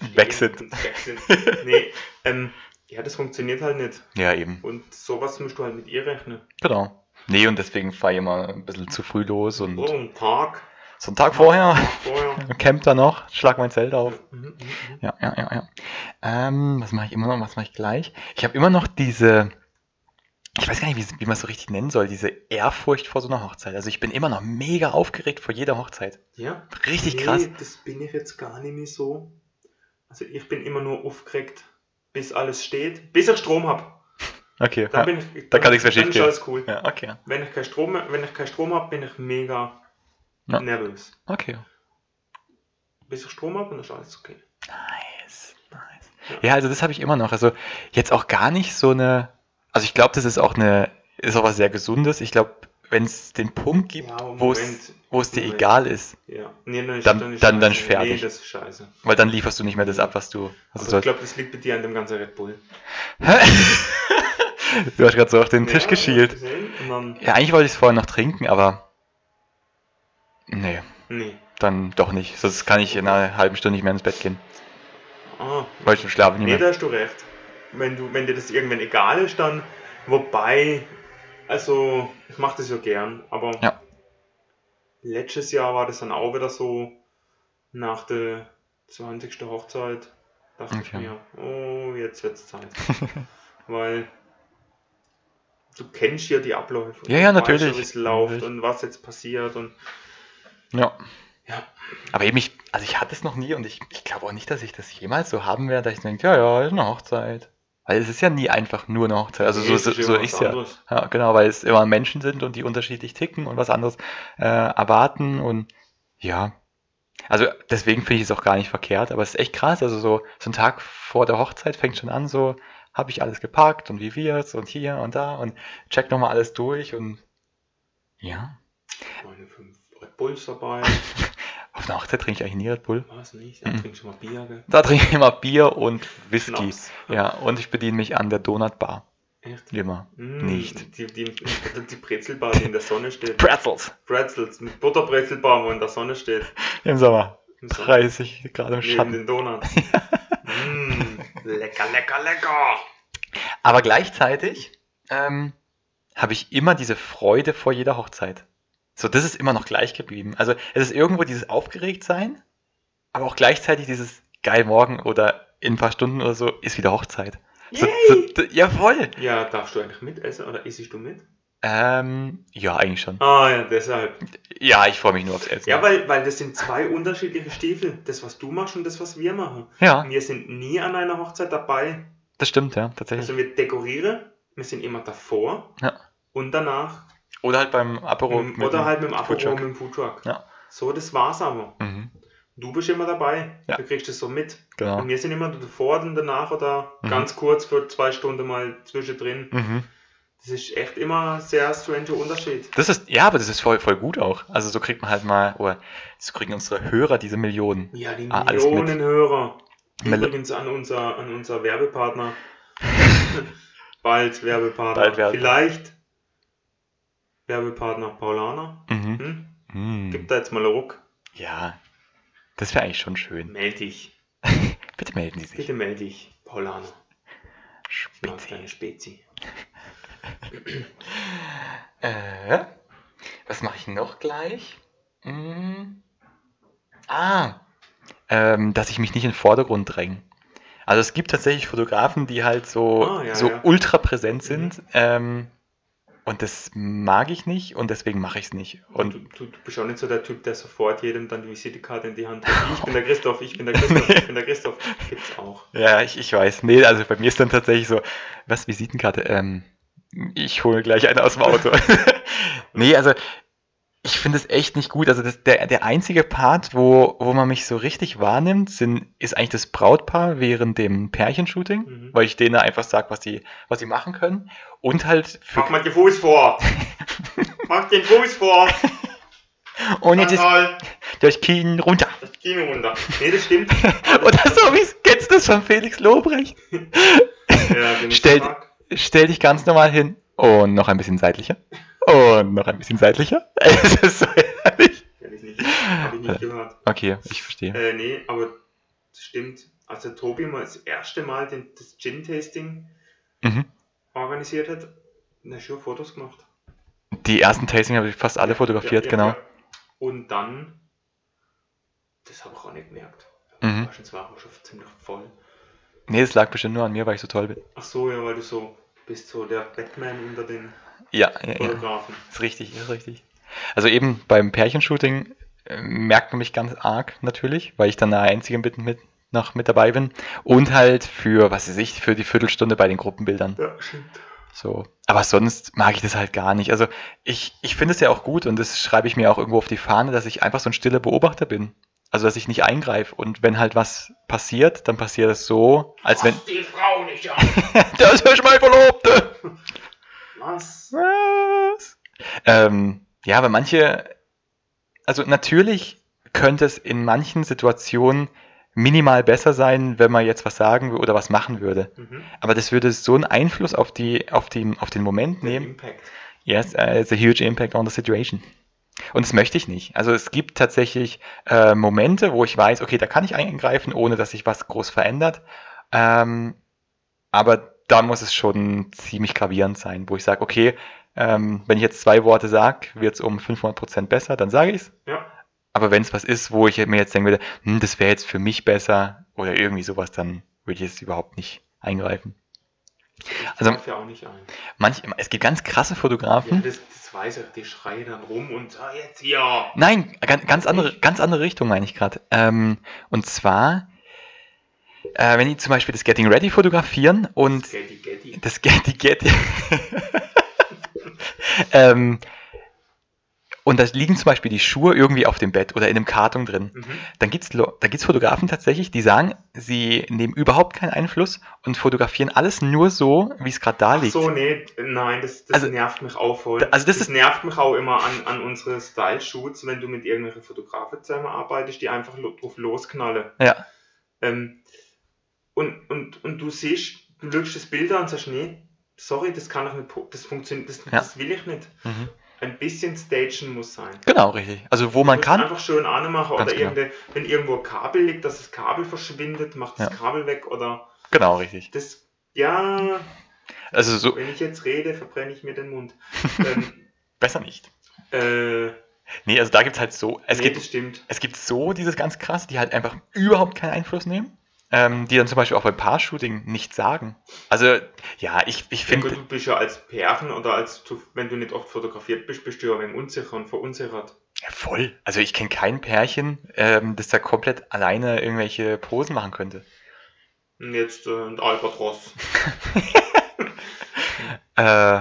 Weg sind. Weg sind. Nee, ähm, ja, das funktioniert halt nicht. Ja, eben. Und sowas musst du halt mit ihr rechnen. Genau. Nee, und deswegen fahre ich immer ein bisschen zu früh los und Oh, ein Tag so einen Tag vorher vorher. camp da noch, schlag mein Zelt auf. Mhm, mhm, mhm. Ja, ja, ja, ja. Ähm, was mache ich immer noch? Was mache ich gleich? Ich habe immer noch diese, ich weiß gar nicht, wie, wie man es so richtig nennen soll, diese Ehrfurcht vor so einer Hochzeit. Also ich bin immer noch mega aufgeregt vor jeder Hochzeit. Ja, Richtig nee, krass. das bin ich jetzt gar nicht mehr so. Also ich bin immer nur aufgeregt, bis alles steht, bis ich Strom habe. Okay. Dann ja. bin ich, Da kann nichts mehr dann schief ist gehen. alles cool. Ja, okay. Wenn ich keinen Strom, wenn ich keinen Strom habe, bin ich mega Ja. nervös. Okay. Bis ich Strom habe, dann ist alles okay. Nice, nice. Ja, also das habe ich immer noch. Also jetzt auch gar nicht so eine. Also ich glaube, das ist auch eine, ist auch was sehr Gesundes. Ich glaube, wenn es den Punkt gibt, Ja, wo es, dir egal ist, Ja. Nee, dann, Dann- dann- dann fertig. Nee, das ist scheiße. weil dann lieferst du nicht mehr das ab, was du. Aber du ich glaube, das liegt bei dir an dem ganzen Red Bull. du hast gerade so auf den Tisch Ja, geschielt. Und dann, Ja, eigentlich wollte ich es vorher noch trinken, aber. Nee, nee. dann doch nicht. Sonst kann ich in einer halben Stunde nicht mehr ins Bett gehen. Ah, Weil ich schlafe nicht nee, mehr. da hast du recht. Wenn, du, wenn dir das irgendwann egal ist, dann. Wobei, also, ich mache das ja gern, aber Ja. letztes Jahr war das dann auch wieder so, nach der 20. Hochzeit, dachte ich Okay. mir, oh, jetzt wird's Zeit. Weil du kennst ja die Abläufe. Ja, ja, Du weißt natürlich. wie es läuft Natürlich. und was jetzt passiert und Ja. ja. Aber eben, ich, also ich hatte es noch nie und ich, ich glaube auch nicht, dass ich das jemals so haben werde, dass ich denke, ja, ja, ist eine Hochzeit. Weil es ist ja nie einfach nur eine Hochzeit. Also Nee, so, es so, ist so ist was ja. Ja, genau, weil es immer Menschen sind und die unterschiedlich ticken und was anderes äh, erwarten und ja. Also deswegen finde ich es auch gar nicht verkehrt, aber es ist echt krass. Also so, so ein Tag vor der Hochzeit fängt schon an, so habe ich alles gepackt und wie wird's und hier und da und check nochmal alles durch und ja. Meine fünf Bulls dabei, Auf einer Hochzeit trinke ich eigentlich nie Red Bull. was nicht, da Mhm. trinkst du mal Bier, gell? Da trinke ich immer Bier und Whisky. Schnaps. Ja, und ich bediene mich an der Donutbar. Echt? Immer. Mm, Nicht. Die, die, die Brezelbar, die in der Sonne steht. Pretzels. Pretzels mit Butterbrezelbar, wo in der Sonne steht. Im Sommer. Im Sommer. 30 Grad im Neben Schatten. den Donuts. mm, lecker, lecker, lecker. Aber gleichzeitig ähm, habe ich immer diese Freude vor jeder Hochzeit. So, das ist immer noch gleich geblieben. Also es ist irgendwo dieses Aufgeregtsein, aber auch gleichzeitig dieses geil morgen oder in ein paar Stunden oder so ist wieder Hochzeit. So, so, d- jawohl. Ja, darfst du eigentlich mitessen oder isst du mit? Ähm, ja, eigentlich schon. Ah ja, deshalb. Ja, ich freue mich nur aufs Essen. Ja, weil, weil das sind zwei unterschiedliche Stiefel. Das, was du machst und das, was wir machen. ja, Wir sind nie an einer Hochzeit dabei. das stimmt, ja, tatsächlich. Also wir dekorieren, wir sind immer davor Ja. und danach. Oder halt beim Apero. Mit, oder halt mit dem Apero, mit dem Foodtruck. Ja. So, das war's aber. Mhm, Du bist immer dabei. Ja. Du kriegst das so mit. genau. Und wir sind immer davor und danach oder Mhm. ganz kurz für zwei Stunden mal zwischendrin. Mhm. Das ist echt immer ein sehr stranger Unterschied. Das ist, ja, aber das ist voll, voll gut auch. Also so kriegt man halt mal, oder so kriegen unsere Hörer diese Millionen. Ja, die Ah. Millionen Hörer. Mel- Übrigens an unser, an unser Werbepartner. Bald Werbepartner. Bald Werbe- Vielleicht Werbepartner Paulaner. Mhm. Hm? Mhm. Gib da jetzt mal einen Ruck. Ja, das wäre eigentlich schon schön. Meld dich. Bitte melden Sie sich. Bitte melde dich, Paulaner. Ich mag Spitze. deine Spezi. Äh, was mache ich noch gleich? Hm. Ah, ähm, dass ich mich nicht in den Vordergrund dränge. Also es gibt tatsächlich Fotografen, die halt so, Ah, ja, so ja. ultra präsent sind. Ähm, und das mag ich nicht und deswegen mache ich es nicht. Und Und du, du bist auch nicht so der Typ, der sofort jedem dann die Visitekarte in die Hand drückt. Ich bin der Christoph, ich bin der Christoph, ich bin der Christoph. Gibt's auch. ja, ich, ich weiß. Nee, also bei mir ist dann tatsächlich so, was, Visitenkarte? Ähm, ich hole gleich eine aus dem Auto. nee, also ich finde es echt nicht gut. Also das, der, der einzige Part, wo, wo man mich so richtig wahrnimmt, sind, ist eigentlich das Brautpaar während dem Pärchenshooting, Mhm. weil ich denen einfach sage, was sie, was sie machen können. Und halt für. Mach mal den Fuß vor! Mach den Fuß vor! Und jetzt ist durch Kien runter. das Kino runter. Nee, das stimmt. Oder so wie kennst du das von Felix Lobrecht. Ja, Stell-. Stell dich ganz normal hin. Und noch ein bisschen seitlicher. Und noch ein bisschen seitlicher. Es ist so herrlich. Kenn ich nicht. Hab ich nicht gehört. Okay, ich verstehe. Äh, nee, aber das stimmt. Als der Tobi mal das erste Mal den, das Gin-Tasting Mhm. organisiert hat, na schon Fotos gemacht. Die ersten Tasting habe ich fast alle fotografiert, Ja, ja, genau. ja. Und dann, das habe ich auch nicht gemerkt. Mhm. Wahrscheinlich war ich auch schon ziemlich voll. Nee, es lag bestimmt nur an mir, weil ich so toll bin. Ach so, ja, weil du so bist so der Batman unter den Ja, ja, ja. Fotografen. Ist richtig, ist richtig. Also eben beim Pärchenshooting äh, merkt man mich ganz arg natürlich, weil ich dann der Einzige mit, mit, noch mit dabei bin. Und halt für, was weiß ich, für die Viertelstunde bei den Gruppenbildern. Ja, stimmt. So. Aber sonst mag ich das halt gar nicht. Also ich, ich finde es ja auch gut und das schreibe ich mir auch irgendwo auf die Fahne, dass ich einfach so ein stiller Beobachter bin. Also dass ich nicht eingreife. Und wenn halt was passiert, dann passiert es so, als wenn. Fass die Frau nicht an. das ist mein Verlobte! Was? Was? Ähm, ja, aber manche, also natürlich könnte es in manchen Situationen minimal besser sein, wenn man jetzt was sagen würde oder was machen würde. Mhm. Aber das würde so einen Einfluss auf, die, auf, die, auf den Moment nehmen. Impact. Yes, uh, it's a huge impact on the situation. Und das möchte ich nicht. Also es gibt tatsächlich äh, Momente, wo ich weiß, okay, da kann ich eingreifen, ohne dass sich was groß verändert. Ähm, aber da muss es schon ziemlich gravierend sein, wo ich sage, okay, ähm, wenn ich jetzt zwei Worte sage, wird es um 500% besser, dann sage ich es. Ja. Aber wenn es was ist, wo ich mir jetzt denken würde, hm, das wäre jetzt für mich besser oder irgendwie sowas, dann würde ich jetzt überhaupt nicht eingreifen. Also- Ich greife ja auch nicht ein. Manch, es gibt ganz krasse Ja, Fotografen. das, das weiß ich, die schreien dann rum und ah, jetzt hier. Nein, ganz, ganz andere, ganz andere Richtung meine ich gerade. Ähm, und zwar, äh, wenn die zum Beispiel das Getting Ready fotografieren und Getty Getty. das Getty Getty. ähm, und da liegen zum Beispiel die Schuhe irgendwie auf dem Bett oder in einem Karton drin. Mhm. Dann gibt es da gibt's Fotografen tatsächlich, die sagen, sie nehmen überhaupt keinen Einfluss und fotografieren alles nur so, wie es gerade da Ach liegt. so, nee, nein, das, das Also- nervt mich auch voll. Also das das ist- nervt mich auch immer an, an unsere Style-Shoots, wenn du mit irgendwelchen Fotografen zusammenarbeitest, die einfach drauf losknallen. Ja. Ähm, und, und, und du siehst, du schaust das Bild an und sagst, nee, sorry, das kann ich nicht, das funktioniert, das, Ja. das will ich nicht. Mhm. Ein bisschen Stagen muss sein. Genau, richtig. Also wo man kann. einfach schön anmachen oder genau. wenn irgendwo ein Kabel liegt, dass das Kabel verschwindet, macht das Ja. Kabel weg oder Genau, richtig. das, ja, Also so wenn ich jetzt rede, verbrenne ich mir den Mund. ähm, besser nicht. äh, Nee, also da gibt es halt so. Es nee, gibt das stimmt. Es gibt so dieses ganz krass, die halt einfach überhaupt keinen Einfluss nehmen, ähm, die dann zum Beispiel auch beim Paar-Shooting nichts sagen. Also, ja, ich, ich Ja, finde, du bist ja als Pärchen oder als wenn du nicht oft fotografiert bist, bist du ja wenig unsicher und verunsichert. ja, voll. Also, ich kenne kein Pärchen, ähm, das da komplett alleine irgendwelche Posen machen könnte. Und jetzt äh, ein Albatros. Äh,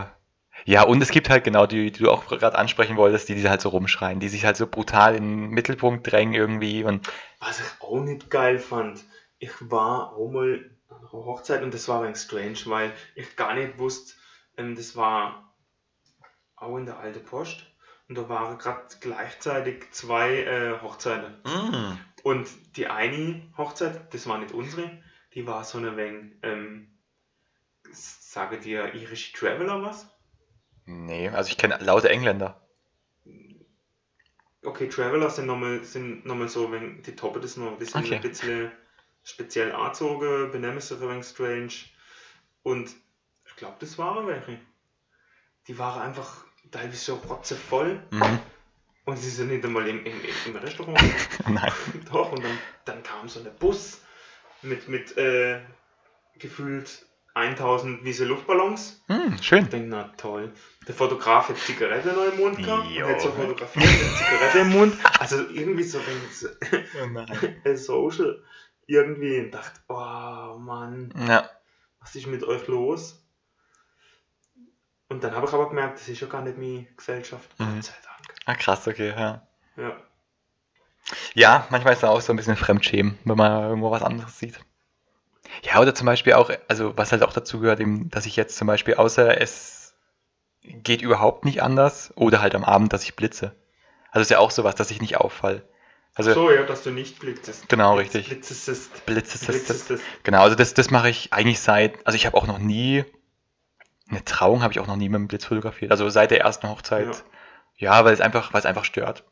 ja, und es gibt halt genau die, die du auch gerade ansprechen wolltest, die, die halt so rumschreien, die sich halt so brutal in den Mittelpunkt drängen irgendwie und Was ich auch nicht geil fand, ich war auch mal an einer Hochzeit und das war ein strange, weil ich gar nicht wusste, ähm, das war auch in der alten Post und da waren gerade gleichzeitig zwei äh, Hochzeiten. mm, Und die eine Hochzeit, das war nicht unsere, die war so eine wenig, ähm, sage dir irische Traveler was? nee, also ich kenne laute Engländer. Okay, Traveler sind nochmal sind noch mal so, wenn die toppen das noch, sind Okay. ein bisschen speziell angezogen, benehmen sich ein wenig strange. Und ich glaube, das waren welche. Die waren einfach teilweise so rotzevoll Mhm. und sie sind nicht einmal im, im, im Restaurant. Nein. Doch, und dann, dann kam so ein Bus mit, mit äh, gefühlt 1000 wie so Luftballons. Hm, schön. Ich denke, na toll. Der Fotograf hat Zigarette noch im Mund gehabt Jo. und hat so fotografiert mit Zigarette im Mund. Also irgendwie so ein Oh social irgendwie und dachte, oh Mann, Ja. was ist mit euch los? Und dann habe ich aber gemerkt, das ist ja gar nicht meine Gesellschaft. Mhm. Gott sei Dank. Ah, krass, okay, ja. Ja. Ja, manchmal ist da auch so ein bisschen Fremdschämen, wenn man irgendwo was anderes sieht. Ja, oder zum Beispiel auch, also was halt auch dazu gehört, dass ich jetzt zum Beispiel, außer es geht überhaupt nicht anders, oder halt am Abend, dass ich blitze. Also ist ja auch sowas, dass ich nicht auffall. Also so, ja, dass du nicht blitzest. Genau, Blitz- richtig. Blitzest. Blitz ist das, das, Blitzest. genau, also das, das mache ich eigentlich seit, also ich habe auch noch nie, eine Trauung habe ich auch noch nie mit dem Blitz fotografiert. Also seit der ersten Hochzeit. Ja, weil es einfach, weil es einfach stört.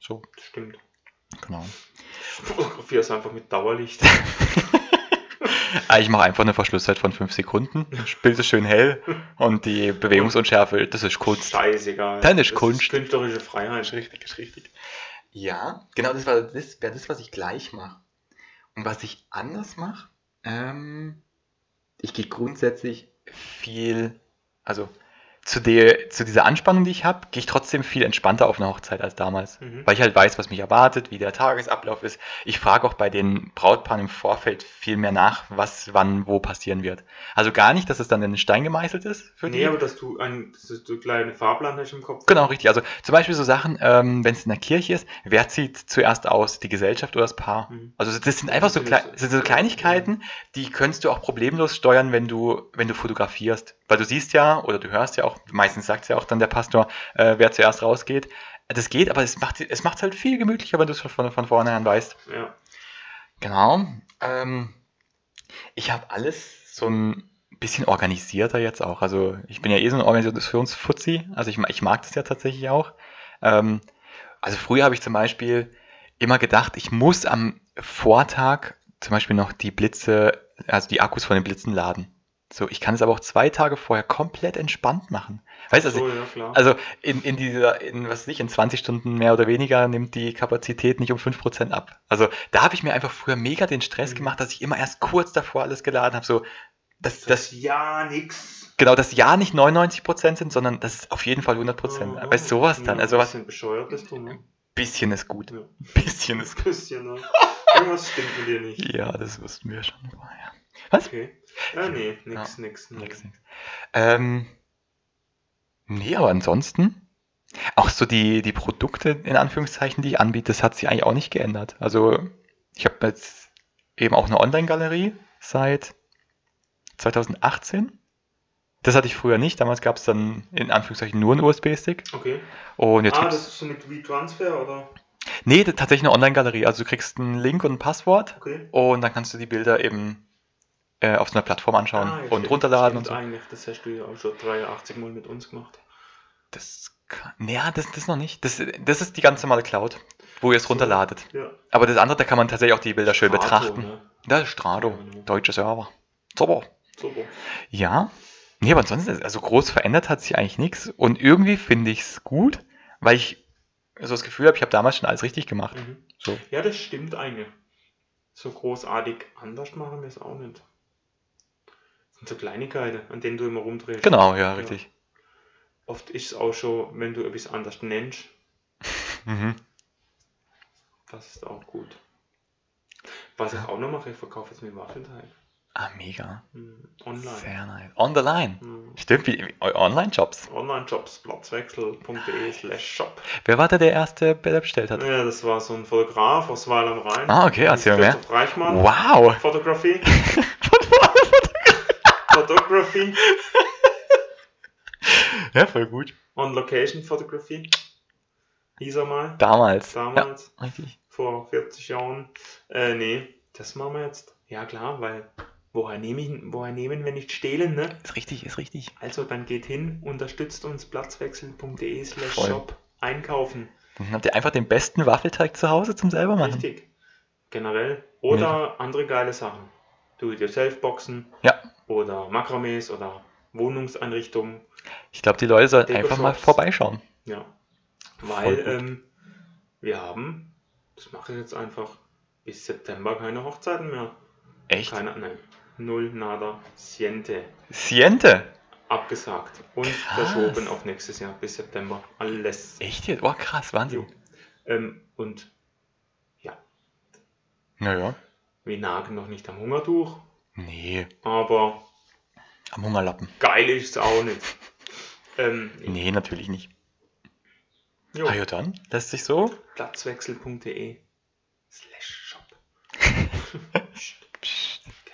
So, Das stimmt. genau. Fotografie ist einfach mit Dauerlicht. Ah, Ich mache einfach eine Verschlusszeit von 5 Sekunden. Das Bild ist schön hell und die Bewegungsunschärfe, das ist Kunst. Scheißegal. Dann ist Kunst. künstlerische Freiheit. richtig, ist richtig. Ja, genau, das war das, wäre das, was ich gleich mache. Und was ich anders mache, ähm, ich gehe grundsätzlich viel, also zu, der, zu dieser Anspannung, die ich habe, gehe ich trotzdem viel entspannter auf eine Hochzeit als damals. Mhm. Weil ich halt weiß, was mich erwartet, wie der Tagesablauf ist. Ich frage auch bei den Brautpaaren im Vorfeld viel mehr nach, was wann wo passieren wird. Also gar nicht, dass es dann in den Stein gemeißelt ist für die. Nee, aber dass du ein dass du kleine Fahrplan hast im Kopf. Genau, richtig. Also zum Beispiel so Sachen, ähm, wenn es in der Kirche ist, wer zieht zuerst aus, die Gesellschaft oder das Paar? Mhm. Also das sind einfach so, Das das sind so Kleinigkeiten, die kannst du auch problemlos steuern, wenn du, wenn du fotografierst. Weil du siehst ja, oder du hörst ja auch, meistens sagt ja auch dann der Pastor, äh, wer zuerst rausgeht. Das geht, aber es macht es macht's halt viel gemütlicher, wenn du es schon von, von vornherein weißt. Ja. Genau. Ähm, ich habe alles so ein bisschen organisierter jetzt auch. Also ich bin ja eh so ein Organisationsfuzzi. Also ich, ich mag das ja tatsächlich auch. Ähm, also früher habe ich zum Beispiel immer gedacht, ich muss am Vortag zum Beispiel noch die Blitze, also die Akkus von den Blitzen laden. So, ich kann es aber auch zwei Tage vorher komplett entspannt machen. Weißt du, also, so, ja, also in, in dieser, in was weiß ich, in 20 Stunden mehr oder weniger nimmt die Kapazität nicht um 5% ab. Also da habe ich mir einfach früher mega den Stress Mhm. gemacht, dass ich immer erst kurz davor alles geladen habe. So, dass das das, ja nix. genau, das Ja nicht 99% sind, sondern das ist auf jeden Fall 100%. Ja, Bei sowas dann, also was, Ein bisschen bescheuert bist du, ne? bisschen ist gut. Ja. Bisschen ist Ein bisschen, ne? Irgendwas stimmt mit dir nicht. Ja, das wussten wir schon vorher. Was? Okay. Ja, nee, nix, nix. nee. Nix, nix. Ähm, nee, aber ansonsten, auch so die, die Produkte, in Anführungszeichen, die ich anbiete, das hat sich eigentlich auch nicht geändert. Also, ich habe jetzt eben auch eine Online-Galerie seit 2018. Das hatte ich früher nicht. Damals gab es dann in Anführungszeichen nur einen USB-Stick. Okay. Und jetzt ah, das ist so mit WeTransfer, oder? nee, das- tatsächlich eine Online-Galerie. Also du kriegst einen Link und ein Passwort Okay. und dann kannst du die Bilder eben äh, auf so einer Plattform anschauen Ah, und runterladen und so. eigentlich. Das hast du ja auch schon 83 Mal mit uns gemacht. Das kann, ja, das, das noch nicht. Das, das ist die ganz normale Cloud, wo ihr es So. runterladet. Ja. Aber das andere, da kann man tatsächlich auch die Bilder schön Strato, betrachten. Ne? Das ist Strado, Ja, genau. deutsche Server. Super. Super. Ja. Nee, aber ansonsten, also groß verändert hat sich eigentlich nichts. Und irgendwie finde ich es gut, weil ich so das Gefühl habe, ich habe damals schon alles richtig gemacht. Mhm. So. Ja, das stimmt eigentlich. So großartig anders machen wir es auch nicht. Sind so Kleinigkeiten, an denen du immer rumdrehst. Genau, ja, richtig. Oft ist es auch schon, wenn du etwas anders nennst, Mhm. das ist auch gut. Was ich auch noch mache, ich verkaufe jetzt mit Waffelteig. Ah, mega. Hm, Online. Sehr nice. On the line. Hm. Stimmt, wie, Online-Jobs. Online-Jobs, platzwechsel.de slash shop. Wer war der, der erste, der bestellt hat? Ja, das war so ein Fotograf aus Weil am Rhein. Ah, okay, erzähl mir Reichmann. Wow. Photography. Photography. Ja, voll gut. On Location Photography. Hieß er mal. Damals. Damals. Ja, richtig. Vor 40 Jahren. Äh, nee, das machen wir jetzt. Ja klar, weil woher nehme ich, woher nehmen wir nicht stehlen, ne? Ist richtig, ist richtig. Also dann geht hin, unterstützt uns platzwechsel.de slash shop einkaufen. Dann habt ihr einfach den besten Waffelteig zu Hause zum selber machen. Richtig. Generell. Oder andere geile Sachen. Do-it-yourself-Boxen Ja. oder Makramees oder Wohnungseinrichtungen. Ich glaube, die Leute sollten einfach mal vorbeischauen. Ja. Weil ähm, wir haben, das mache ich jetzt einfach, bis September keine Hochzeiten mehr. Echt? Keine, nein. Null, nada, siente. Siente. Abgesagt. Und Krass. verschoben auf nächstes Jahr bis September. Alles. Echt jetzt? Oh, krass, Wahnsinn. Ähm, und ja, Naja. Wir nagen noch nicht am Hungertuch, Nee, aber am Hungerlappen. geil ist es auch nicht. Ähm, Nee, natürlich nicht. jo, Ah ja, dann lässt sich so. platzwechsel.de slash shop.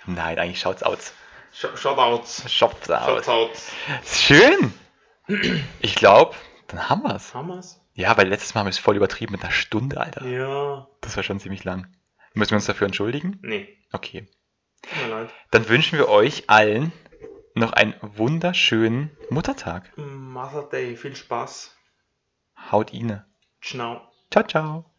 Nein, eigentlich schaut's aus. Sh- Shoutouts. Schaut's aus. Shoutouts. Schön. Ich glaube, dann haben wir's. Haben wir's? Ja, weil letztes Mal haben wir es voll übertrieben mit einer Stunde, Alter. Ja. Das war schon ziemlich lang. Müssen wir uns dafür entschuldigen? Nee, Okay. tut mir leid. Dann wünschen wir euch allen noch einen wunderschönen Muttertag. Mother Day, viel Spaß. Haut Ine. Ciao. Ciao, ciao.